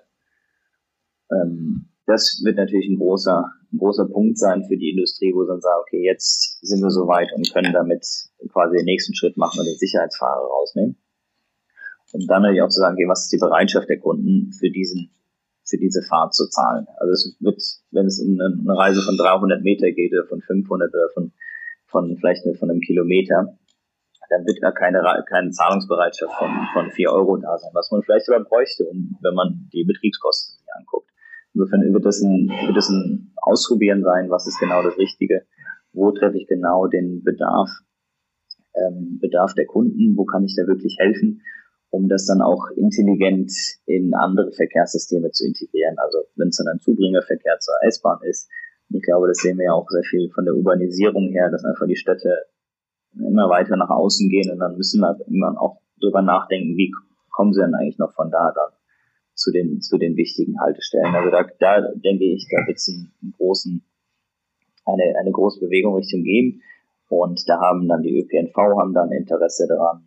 Ähm, das wird natürlich ein großer, ein großer Punkt sein für die Industrie, wo sie dann sagen, okay, jetzt sind wir so weit und können damit quasi den nächsten Schritt machen und den Sicherheitsfahrer rausnehmen. Und dann natürlich auch zu sagen, okay, was ist die Bereitschaft der Kunden für diesen für diese Fahrt zu zahlen. Also es wird, wenn es um eine, Reise von 300 Meter geht oder von 500 oder von, von vielleicht von einem Kilometer, dann wird da keine, keine Zahlungsbereitschaft von, von 4 Euro da sein, was man vielleicht sogar bräuchte, um, wenn man die Betriebskosten sich anguckt. Insofern wird das, ein, wird das ein Ausprobieren sein, was ist genau das Richtige, wo treffe ich genau den Bedarf, ähm, Bedarf der Kunden, wo kann ich da wirklich helfen um das dann auch intelligent in andere Verkehrssysteme zu integrieren. Also wenn es dann ein Zubringerverkehr zur S-Bahn ist, ich glaube, das sehen wir ja auch sehr viel von der Urbanisierung her, dass einfach die Städte immer weiter nach außen gehen und dann müssen wir irgendwann auch drüber nachdenken, wie kommen sie denn eigentlich noch von da dann zu den, zu den wichtigen Haltestellen. Also da, da denke ich, da wird es einen großen, eine, eine große Bewegung Richtung geben. Und da haben dann die ÖPNV haben dann Interesse daran,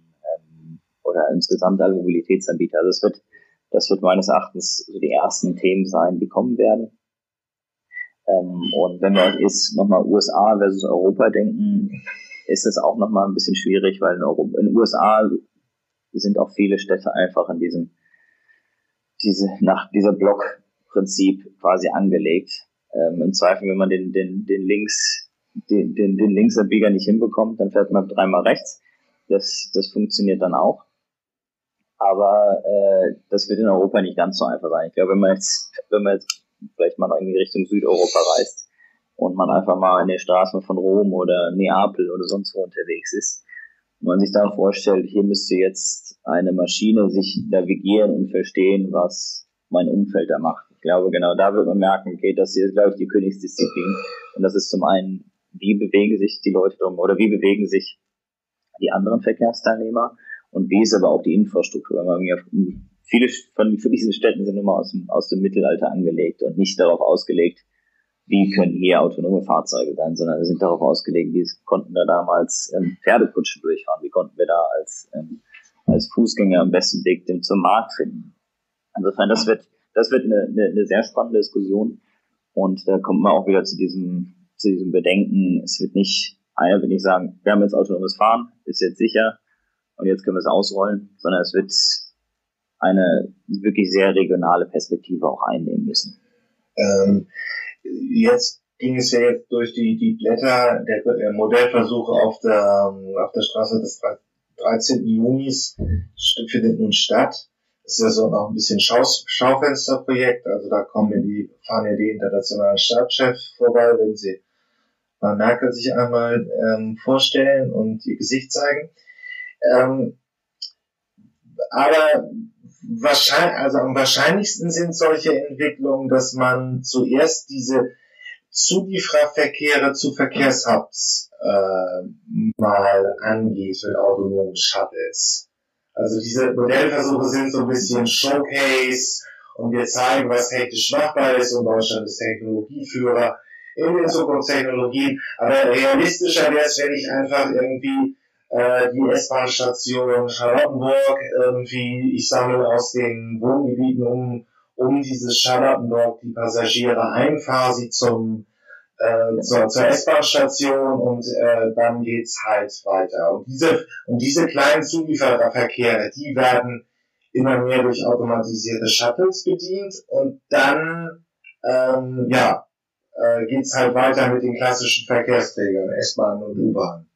oder insgesamt alle Mobilitätsanbieter. Also es wird, das wird meines Erachtens so die ersten Themen sein, die kommen werden. Ähm, und wenn wir jetzt nochmal USA versus Europa denken, ist es auch nochmal ein bisschen schwierig, weil in, Europa, in den USA sind auch viele Städte einfach in diesem, diese, nach dieser Blockprinzip quasi angelegt. Ähm, Im Zweifel, wenn man den, den, den Links, den, den, den Linksabbieger nicht hinbekommt, dann fährt man dreimal rechts. Das, das funktioniert dann auch. Aber äh, das wird in Europa nicht ganz so einfach sein. Ich glaube, wenn man jetzt, wenn man jetzt vielleicht mal irgendwie Richtung Südeuropa reist und man einfach mal in den Straßen von Rom oder Neapel oder sonst wo unterwegs ist, und man sich dann vorstellt, hier müsste jetzt eine Maschine sich navigieren und verstehen, was mein Umfeld da macht. Ich glaube, genau da wird man merken, okay, das hier ist, glaube ich, die Königsdisziplin. Und das ist zum einen, wie bewegen sich die Leute drum oder wie bewegen sich die anderen Verkehrsteilnehmer und B ist aber auch die Infrastruktur. viele von, diesen Städten sind immer aus dem, aus dem Mittelalter angelegt und nicht darauf ausgelegt, wie können hier autonome Fahrzeuge sein, sondern sind darauf ausgelegt, wie konnten wir damals ähm, Pferdekutschen durchfahren, wie konnten wir da als, ähm, als Fußgänger am besten Weg zum Markt finden. Insofern, das wird, das wird eine, eine, eine sehr spannende Diskussion und da kommt man auch wieder zu diesem, zu diesem Bedenken, es wird nicht, einer will nicht sagen, wir haben jetzt autonomes Fahren, ist jetzt sicher und jetzt können wir es ausrollen, sondern es wird eine wirklich sehr regionale Perspektive auch einnehmen müssen. Ähm, jetzt ging es ja jetzt durch die, die Blätter, der, der Modellversuch auf der, auf der Straße des 13. Junis findet nun statt. Das ist ja so noch ein bisschen Schau Schaufensterprojekt, also da kommen ja die, fahren ja die internationalen Stabschefs vorbei, wenn sie bei Merkel sich einmal ähm, vorstellen und ihr Gesicht zeigen. Ähm, aber wahrscheinlich, also am wahrscheinlichsten sind solche Entwicklungen, dass man zuerst diese Zuliefererverkehre zu Verkehrshubs äh, mal angeht mit autonomen Shuttles. Also diese Modellversuche sind so ein bisschen Showcase und wir zeigen, was technisch machbar ist und Deutschland ist Technologieführer in den Zukunftstechnologien. Aber realistischer wäre es, wenn ich einfach irgendwie äh, die S-Bahn-Station Charlottenburg irgendwie, ich sammle aus den Wohngebieten um, um dieses Charlottenburg die Passagiere ein, fahre sie zum äh, zur, zur S-Bahn-Station und äh, dann geht's halt weiter. Und diese und diese kleinen Zuliefererverkehre, die werden immer mehr durch automatisierte Shuttles bedient und dann ähm, ja äh, geht's halt weiter mit den klassischen Verkehrsträgern, S-Bahn und U-Bahn.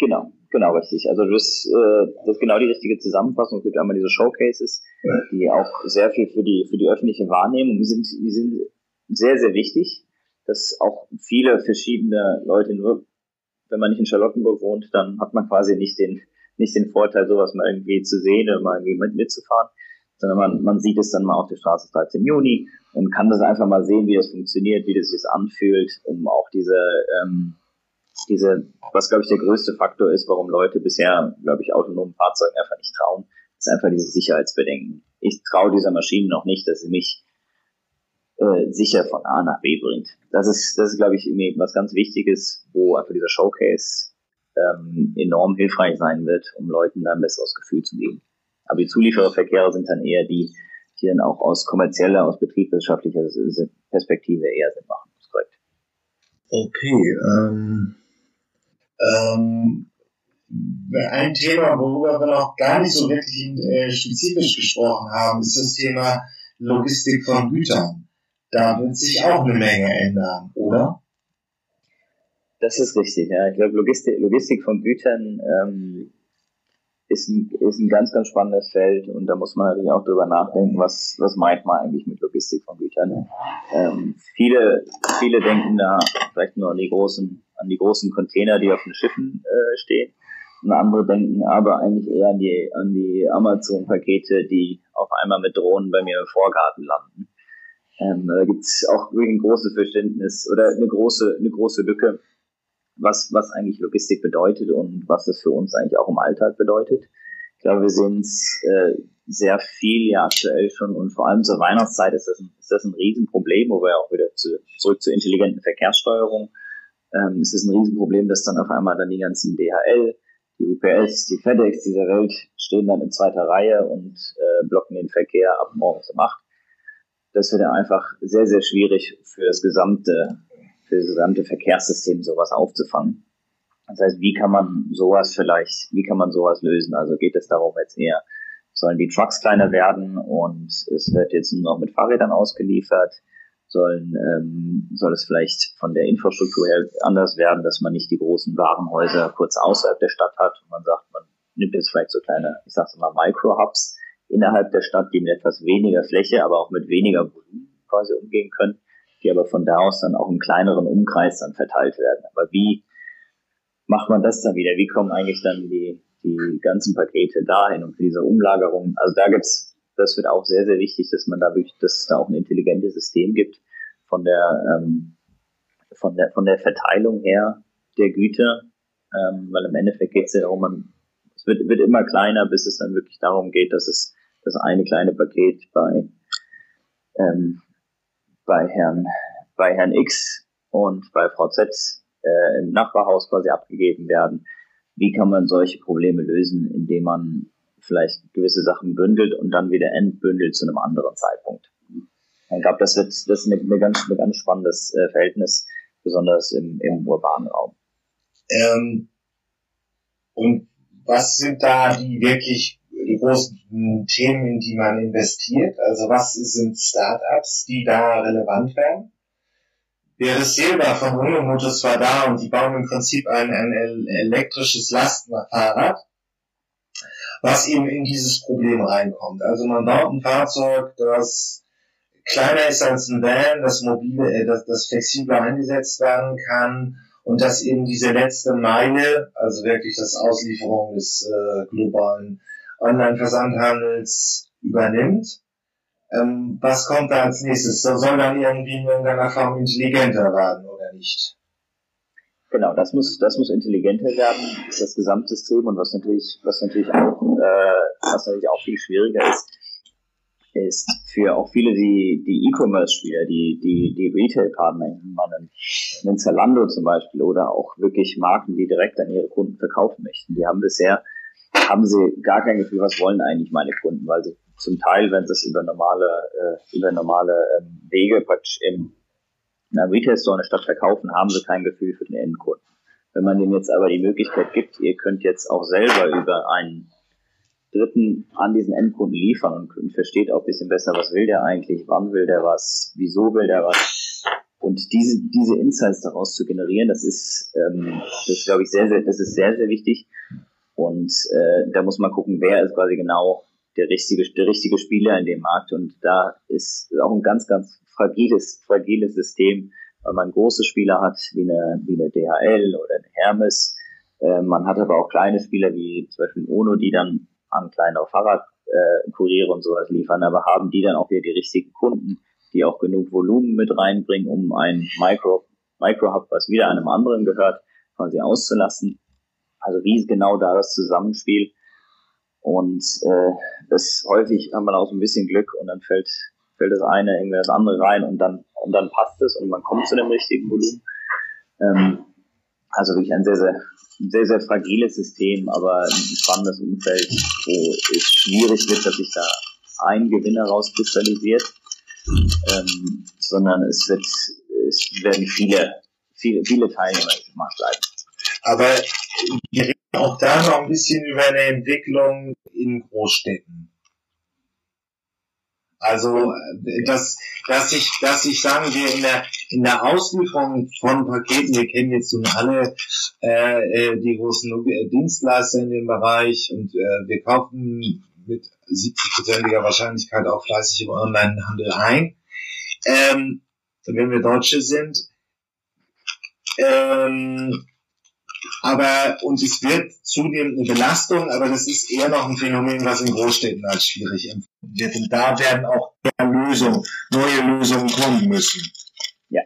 Genau, genau richtig. Also das, äh, das ist genau die richtige Zusammenfassung. Es gibt einmal diese Showcases, die auch sehr viel für die für die öffentliche Wahrnehmung sind. Die sind sehr sehr wichtig, dass auch viele verschiedene Leute nur, wenn man nicht in Charlottenburg wohnt, dann hat man quasi nicht den nicht den Vorteil, sowas mal irgendwie zu sehen oder mal irgendwie mit, mitzufahren, sondern man, man sieht es dann mal auf der Straße 13 Juni und kann das einfach mal sehen, wie das funktioniert, wie das sich anfühlt, um auch diese ähm, diese, was glaube ich der größte Faktor ist, warum Leute bisher, glaube ich, autonomen Fahrzeugen einfach nicht trauen, ist einfach diese Sicherheitsbedenken. Ich traue dieser Maschine noch nicht, dass sie mich äh, sicher von A nach B bringt. Das ist, das ist, glaube ich, irgendwie was ganz Wichtiges, wo einfach dieser Showcase ähm, enorm hilfreich sein wird, um Leuten da ein besseres Gefühl zu geben. Aber die Zuliefererverkehre sind dann eher die, die dann auch aus kommerzieller, aus betriebswirtschaftlicher Perspektive eher Sinn machen. Das ist korrekt. Okay, ähm, ähm, ein Thema, worüber wir noch gar nicht so wirklich äh, spezifisch gesprochen haben, ist das Thema Logistik von Gütern. Da wird sich auch eine Menge ändern, oder? Das ist richtig, ja. Ich glaube, Logistik, Logistik von Gütern ähm, ist, ein, ist ein ganz, ganz spannendes Feld und da muss man natürlich auch drüber nachdenken, was, was meint man eigentlich mit Logistik von Gütern. Ähm, viele, viele denken da vielleicht nur an die großen an die großen Container, die auf den Schiffen äh, stehen. Und andere denken aber eigentlich eher an die, an die Amazon-Pakete, die auf einmal mit Drohnen bei mir im Vorgarten landen. Ähm, da gibt's auch wirklich ein großes Verständnis oder eine große, eine große Lücke, was, was eigentlich Logistik bedeutet und was es für uns eigentlich auch im Alltag bedeutet. Ich glaube, wir sehen es äh, sehr viel ja aktuell schon und vor allem zur Weihnachtszeit ist das ein, ist das ein Riesenproblem, wo wir auch wieder zu, zurück zur intelligenten Verkehrssteuerung ähm, es ist ein Riesenproblem, dass dann auf einmal dann die ganzen DHL, die UPS, die FedEx dieser Welt stehen dann in zweiter Reihe und äh, blocken den Verkehr ab morgens um acht. Das wird ja einfach sehr, sehr schwierig für das gesamte, für das gesamte Verkehrssystem sowas aufzufangen. Das heißt, wie kann man sowas vielleicht, wie kann man sowas lösen? Also geht es darum jetzt eher, sollen die Trucks kleiner werden und es wird jetzt nur noch mit Fahrrädern ausgeliefert? Sollen, ähm, soll es vielleicht von der Infrastruktur her anders werden, dass man nicht die großen Warenhäuser kurz außerhalb der Stadt hat und man sagt, man nimmt jetzt vielleicht so kleine, ich sag's mal, Micro-Hubs innerhalb der Stadt, die mit etwas weniger Fläche, aber auch mit weniger Volumen quasi umgehen können, die aber von da aus dann auch im kleineren Umkreis dann verteilt werden. Aber wie macht man das dann wieder? Wie kommen eigentlich dann die, die ganzen Pakete dahin und diese Umlagerung? Also da gibt's das wird auch sehr, sehr wichtig, dass man da dass es da auch ein intelligentes System gibt von der, ähm, von der, von der Verteilung her der Güter, ähm, weil im Endeffekt geht es ja darum, man, es wird, wird immer kleiner, bis es dann wirklich darum geht, dass es das eine kleine Paket bei, ähm, bei Herrn bei Herrn X und bei Frau Z äh, im Nachbarhaus quasi abgegeben werden. Wie kann man solche Probleme lösen, indem man vielleicht gewisse Sachen bündelt und dann wieder entbündelt zu einem anderen Zeitpunkt? Ich glaube, das wird das ist eine, ganz, ein ganz spannendes äh, Verhältnis, besonders im, im urbanen Raum. Ähm, und was sind da die wirklich großen Themen, in die man investiert? Also was sind Startups, die da relevant werden? Der Silber von Unimotos war da und die bauen im Prinzip ein, ein elektrisches Lastenfahrrad, was eben in dieses Problem reinkommt. Also man baut ein Fahrzeug, das kleiner ist als ein Van, das mobile, äh, das, das flexibler eingesetzt werden kann und das eben diese letzte Meile, also wirklich das Auslieferung des äh, globalen Online-Versandhandels übernimmt. Ähm, was kommt da als nächstes? Soll dann irgendwie in irgendeiner Form intelligenter werden oder nicht? Genau, das muss, das muss intelligenter werden, das Gesamtsystem und was natürlich, was natürlich auch, äh, was natürlich auch viel schwieriger ist, ist für auch viele die, die E-Commerce-Spieler, die, die, die Retail-Partner, einen, einen Zalando zum Beispiel oder auch wirklich Marken, die direkt an ihre Kunden verkaufen möchten. Die haben bisher, haben sie gar kein Gefühl, was wollen eigentlich meine Kunden, weil sie zum Teil, wenn sie es über normale, äh, über normale ähm, Wege praktisch im in einem Retail-Store in der Stadt verkaufen, haben sie kein Gefühl für den Endkunden. Wenn man denen jetzt aber die Möglichkeit gibt, ihr könnt jetzt auch selber über einen Dritten an diesen Endkunden liefern und, versteht auch ein bisschen besser, was will der eigentlich, wann will der was, wieso will der was. Und diese, diese Insights daraus zu generieren, das ist, ähm, das glaube ich, sehr, sehr, das ist sehr, sehr wichtig. Und äh, da muss man gucken, wer ist quasi genau der richtige, der richtige Spieler in dem Markt. Und da ist auch ein ganz, ganz fragiles, fragiles System, weil man große Spieler hat, wie eine, wie eine DHL oder eine Hermes. Äh, man hat aber auch kleine Spieler wie zum Beispiel Ono, die dann an kleine Fahrradkuriere äh, und sowas liefern, aber haben die dann auch wieder die richtigen Kunden, die auch genug Volumen mit reinbringen, um ein Micro, Micro-Hub, was wieder einem anderen gehört, quasi auszulassen. Also wie ist genau da das Zusammenspiel? Und äh, das häufig haben wir auch so ein bisschen Glück und dann fällt, fällt das eine irgendwie das andere rein und dann und dann passt es und man kommt zu dem richtigen Volumen. Ähm, also wirklich ein sehr, sehr sehr, sehr fragiles System, aber ein spannendes Umfeld, wo es schwierig wird, dass sich da ein Gewinner rauskristallisiert, ähm, sondern es wird, es werden viele, viele, viele Teilnehmer im Markt bleiben. Aber wir reden auch da noch ein bisschen über eine Entwicklung in Großstädten. Also dass, dass ich, dass ich sagen wir in der in der Auslieferung von Paketen, wir kennen jetzt nun alle äh, äh die großen Dienstleister in dem Bereich und äh, wir kaufen mit 70-prozentiger Wahrscheinlichkeit auch fleißig im Onlinehandel ein. Ähm, wenn wir Deutsche sind. Ähm, aber, und es wird zunehmend eine Belastung, aber das ist eher noch ein Phänomen, was in Großstädten als schwierig empfunden wird. Und da werden auch Lösungen, neue Lösungen kommen müssen. Ja,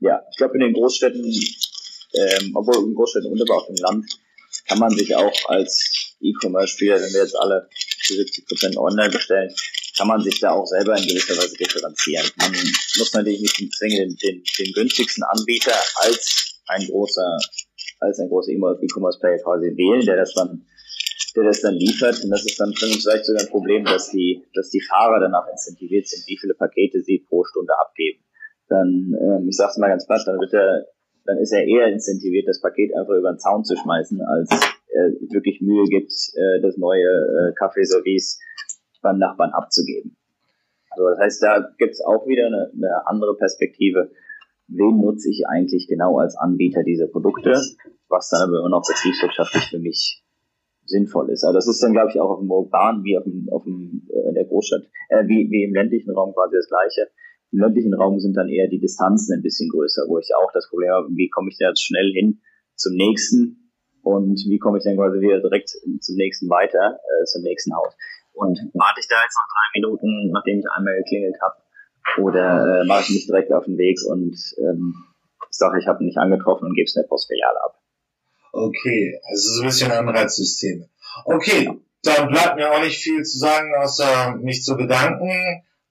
ja. Ich glaube, in den Großstädten, ähm, obwohl in Großstädten und aber auch im Land, kann man sich auch als E-Commerce-Spieler, wenn wir jetzt alle zu 70 Prozent online bestellen, kann man sich da auch selber in gewisser Weise differenzieren. Man muss natürlich nicht zwingend den, den, den günstigsten Anbieter als ein großer als ein großer E-Commerce-Player quasi wählen, der das dann der das dann liefert. Und das ist dann vielleicht sogar ein Problem, dass die, dass die Fahrer danach incentiviert sind, wie viele Pakete sie pro Stunde abgeben. Dann, ähm, ich sag's mal ganz platt, dann wird er, dann ist er eher incentiviert, das Paket einfach über den Zaun zu schmeißen, als er wirklich Mühe gibt, äh, das neue äh, Kaffeeservice beim Nachbarn abzugeben. Also das heißt, da gibt's auch wieder eine, eine andere Perspektive wen nutze ich eigentlich genau als Anbieter dieser Produkte, was dann aber immer noch betriebswirtschaftlich für mich sinnvoll ist. Also das ist dann, glaube ich, auch auf dem urbanen wie auf dem, auf dem äh, in der Großstadt, äh, wie, wie im ländlichen Raum quasi das Gleiche. Im ländlichen Raum sind dann eher die Distanzen ein bisschen größer, wo ich auch das Problem habe, wie komme ich da jetzt schnell hin zum nächsten und wie komme ich dann quasi wieder direkt zum nächsten weiter, äh, zum nächsten Haus. Und warte ich da jetzt noch drei Minuten, nachdem ich einmal geklingelt habe, oder äh, mache ich mich direkt auf den Weg und ähm, sage, ich habe ihn nicht angetroffen und gebe es in der Postfiliale ab. Okay, also so ein bisschen Anreizsysteme. Okay, dann bleibt mir auch nicht viel zu sagen, außer mich zu bedanken.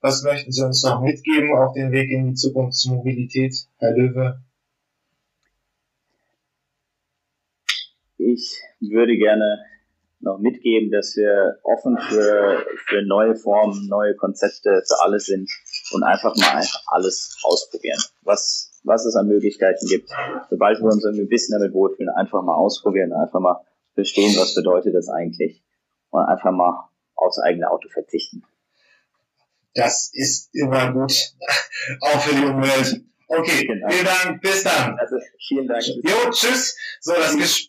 Was möchten Sie uns noch mitgeben auf den Weg in die Zukunftsmobilität, Herr Löwe? Ich würde gerne noch mitgeben, dass wir offen für, für neue Formen, neue Konzepte, für alles sind und einfach mal einfach alles ausprobieren, was, was es an Möglichkeiten gibt. Sobald wir uns irgendwie ein bisschen damit wohlfühlen, einfach mal ausprobieren, einfach mal verstehen, was bedeutet das eigentlich und einfach mal aufs eigene Auto verzichten. Das ist immer gut, auch für die Umwelt. Okay, genau. vielen Dank, bis dann. Also, vielen Dank. Jo, tschüss. So, das Gespräch